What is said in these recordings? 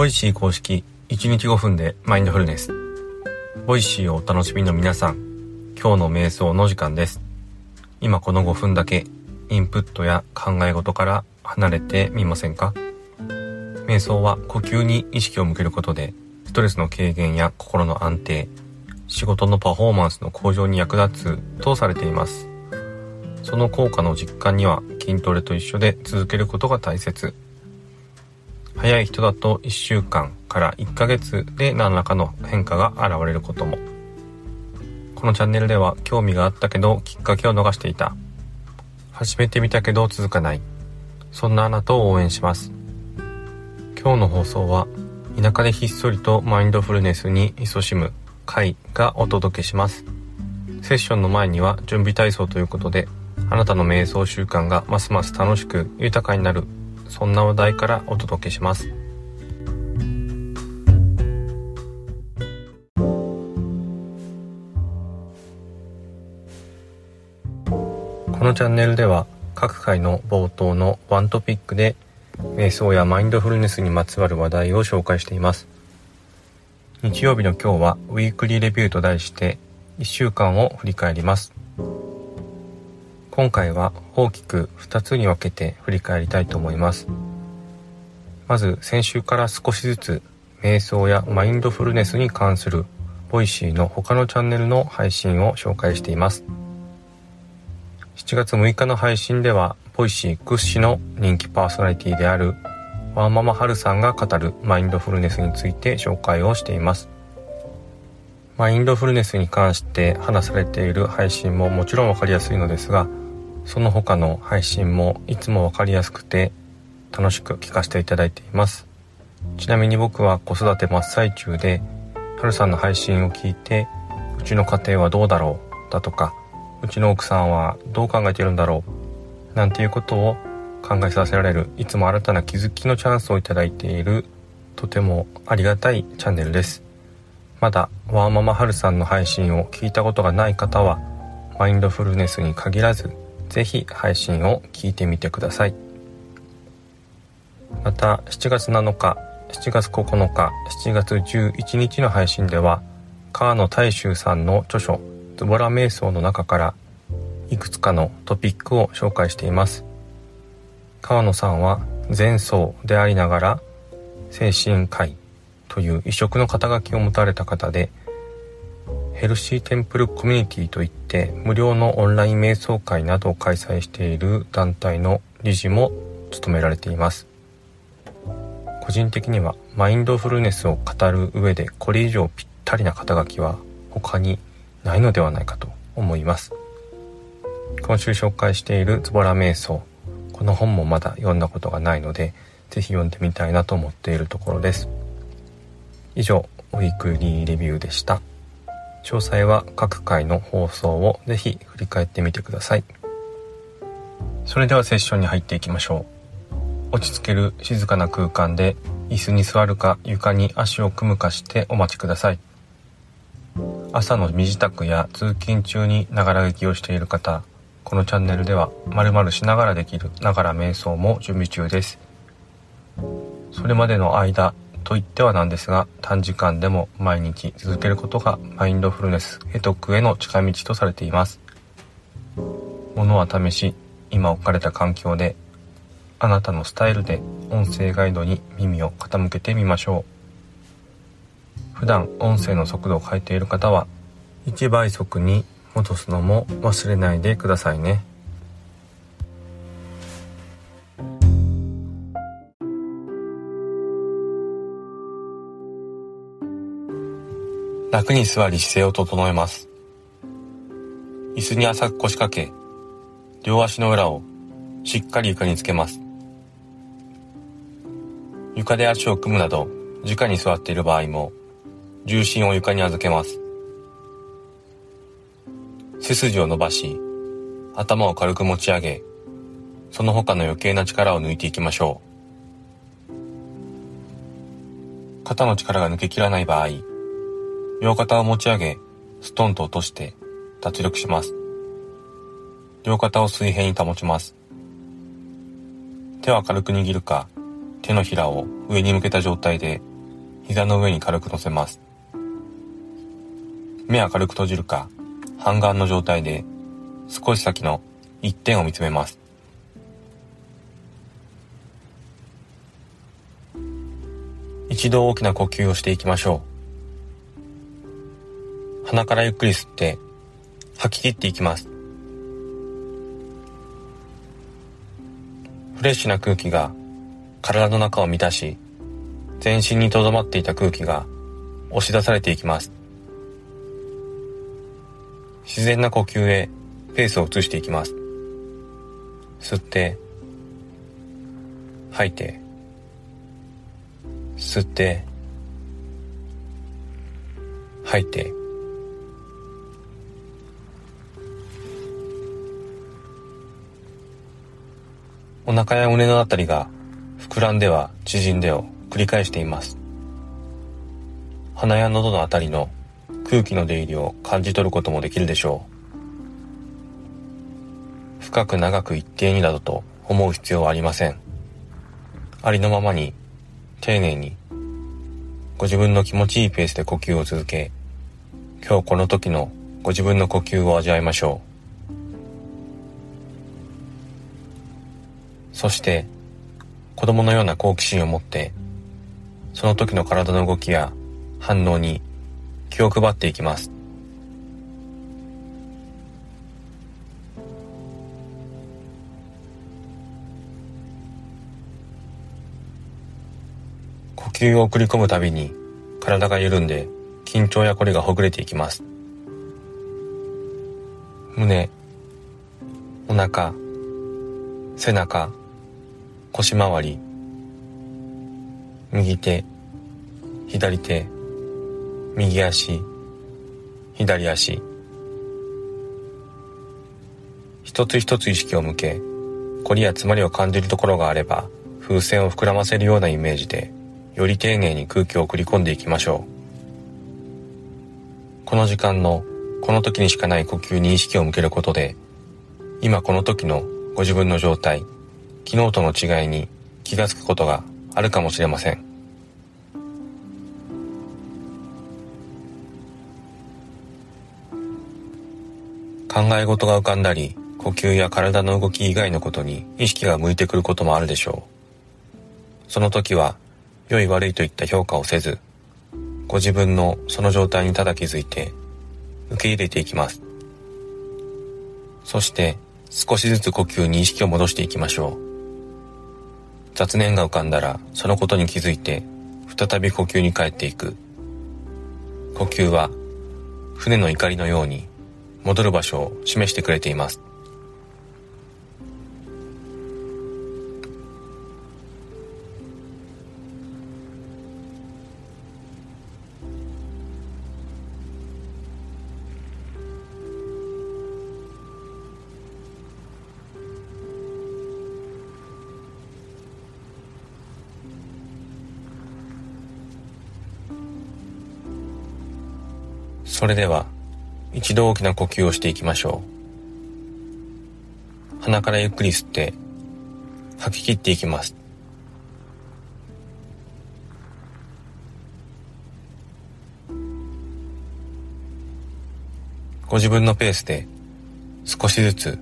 Voicy 公式1日5分でマインドフルネス。 Voicy をお楽しみの皆さん、今日の瞑想の時間です。今この5分だけインプットや考え事から離れてみませんか？瞑想は呼吸に意識を向けることでストレスの軽減や心の安定、仕事のパフォーマンスの向上に役立つとされています。その効果の実感には筋トレと一緒で続けることが大切。早い人だと1週間から1ヶ月で何らかの変化が現れることも。このチャンネルでは興味があったけどきっかけを逃していた。始めてみたけど続かない。そんなあなたを応援します。今日の放送は田舎でひっそりとマインドフルネスに勤しむ会がお届けします。セッションの前には準備体操ということであなたの瞑想習慣がますます楽しく豊かになるそんな話題からお届けします。このチャンネルでは各回の冒頭のワントピックで瞑想やマインドフルネスにまつわる話題を紹介しています。日曜日の今日はウィークリーレビューと題して1週間を振り返ります。今回は大きく2つに分けて振り返りたいと思います。まず先週から少しずつ瞑想やマインドフルネスに関する Voicy の他のチャンネルの配信を紹介しています。7月6日の配信では Voicy 屈指の人気パーソナリティであるワーママハルさんが語るマインドフルネスについて紹介をしています。マインドフルネスに関して話されている配信ももちろんわかりやすいのですが、その他の配信もいつもわかりやすくて楽しく聞かせていただいています。ちなみに僕は子育て真っ最中ではるさんの配信を聞いてうちの家庭はどうだろうだとかうちの奥さんはどう考えているんだろうなんていうことを考えさせられるいつも新たな気づきのチャンスをいただいているとてもありがたいチャンネルです。まだワーママハルさんの配信を聞いたことがない方はマインドフルネスに限らずぜひ配信を聞いてみてください。また7月7日7月9日7月11日の配信では川野大衆さんの著書「ズボラ瞑想」の中からいくつかのトピックを紹介しています。川野さんは前奏でありながら精神科医という異色の肩書きを持たれた方でヘルシーテンプルコミュニティといって無料のオンライン瞑想会などを開催している団体の理事も務められています。個人的にはマインドフルネスを語る上でこれ以上ぴったりな肩書きは他にないのではないかと思います。今週紹介しているズボラ瞑想この本もまだ読んだことがないので是非読んでみたいなと思っているところです。以上ウィークリーレビューでした。詳細は各回の放送をぜひ振り返ってみてください。それではセッションに入っていきましょう。落ち着ける静かな空間で椅子に座るか床に足を組むかしてお待ちください。朝の身支度や通勤中にながら劇をしている方、このチャンネルでは〇〇しながらできるながら瞑想も準備中です。それまでの間、と言ってはなんですが短時間でも毎日続けることがマインドフルネス得得への近道とされています。ものは試し今置かれた環境であなたのスタイルで音声ガイドに耳を傾けてみましょう。普段音声の速度を変えている方は1倍速に戻すのも忘れないでくださいね。楽に座り姿勢を整えます。椅子に浅く腰掛け、両足の裏をしっかり床につけます。床で足を組むなど、直に座っている場合も、重心を床に預けます。背筋を伸ばし、頭を軽く持ち上げ、その他の余計な力を抜いていきましょう。肩の力が抜けきらない場合、両肩を持ち上げ、ストンと落として脱力します。両肩を水平に保ちます。手は軽く握るか、手のひらを上に向けた状態で膝の上に軽く乗せます目は軽く閉じるか半眼の状態で少し先の一点を見つめます一度大きな呼吸をしていきましょう鼻からゆっくり吸って吐き切っていきます。フレッシュな空気が体の中を満たし全身に留まっていた空気が押し出されていきます。自然な呼吸へペースを移していきます。吸って吐いて吸って吐いてお腹や胸のあたりが膨らんでは縮んでを繰り返しています。鼻や喉のあたりの空気の出入りを感じ取ることもできるでしょう。深く長く一定になどと思う必要はありません。ありのままに丁寧にご自分の気持ちいいペースで呼吸を続け今日この時のご自分の呼吸を味わいましょう。そして子供のような好奇心を持ってその時の体の動きや反応に気を配っていきます。呼吸を送り込むたびに体が緩んで緊張やこりがほぐれていきます。胸お腹背中腰回り。右手。左手。右足。左足。一つ一つ意識を向け凝りや詰まりを感じるところがあれば風船を膨らませるようなイメージでより丁寧に空気を送り込んでいきましょう。この時間のこの時にしかない呼吸に意識を向けることで今この時のご自分の状態昨日との違いに気がつくことがあるかもしれません。考え事が浮かんだり呼吸や体の動き以外のことに意識が向いてくることもあるでしょう。その時は良い悪いといった評価をせずご自分のその状態にただ気づいて受け入れていきます。そして少しずつ呼吸に意識を戻していきましょう。雑念が浮かんだらそのことに気づいて再び呼吸に帰っていく。呼吸は船の怒りのように戻る場所を示してくれています。それでは一度大きな呼吸をしていきましょう。鼻からゆっくり吸って吐き切っていきます。ご自分のペースで少しずつ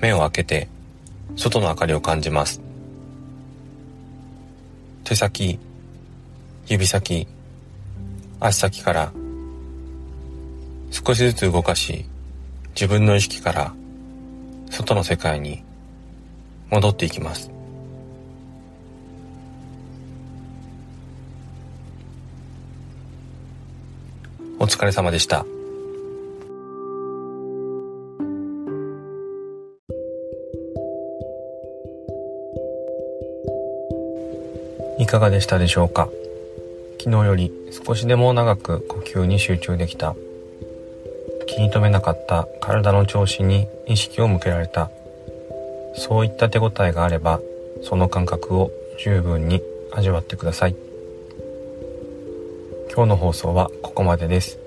目を開けて外の明かりを感じます。手先指先足先から少しずつ動かし自分の意識から外の世界に戻っていきます。お疲れ様でした。いかがでしたでしょうか？昨日より少しでも長く呼吸に集中できた気に留めなかった体の調子に意識を向けられた。そういった手応えがあればその感覚を十分に味わってください。今日の放送はここまでです。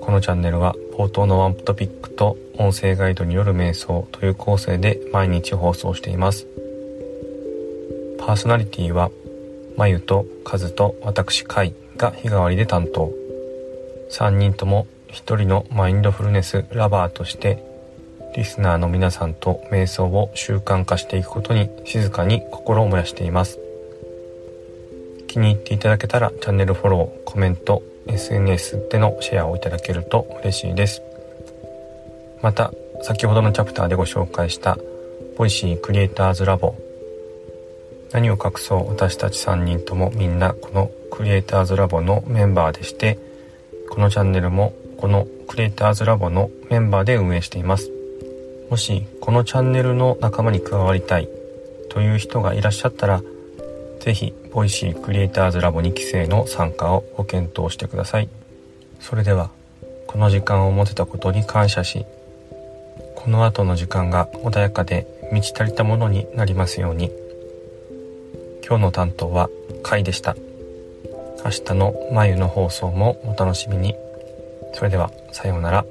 このチャンネルは冒頭のワントピックと音声ガイドによる瞑想という構成で毎日放送しています。パーソナリティはまゆとカズと私カイが日替わりで担当。3人とも一人のマインドフルネスラバーとしてリスナーの皆さんと瞑想を習慣化していくことに静かに心を燃やしています。気に入っていただけたらチャンネルフォローコメント SNS でのシェアをいただけると嬉しいです。また先ほどのチャプターでご紹介したVoicy クリエイターズラボ。何を隠そう私たち3人ともみんなこのクリエイターズラボのメンバーでしてこのチャンネルもこのクリエイターズラボのメンバーで運営しています。もしこのチャンネルの仲間に加わりたいという人がいらっしゃったら是非 Voicy クリエイターズラボ2期生の参加をご検討してください。それではこの時間を持てたことに感謝しこの後の時間が穏やかで満ち足りたものになりますように。今日の担当はカイでした。明日の眉の放送もお楽しみに。それではさようなら。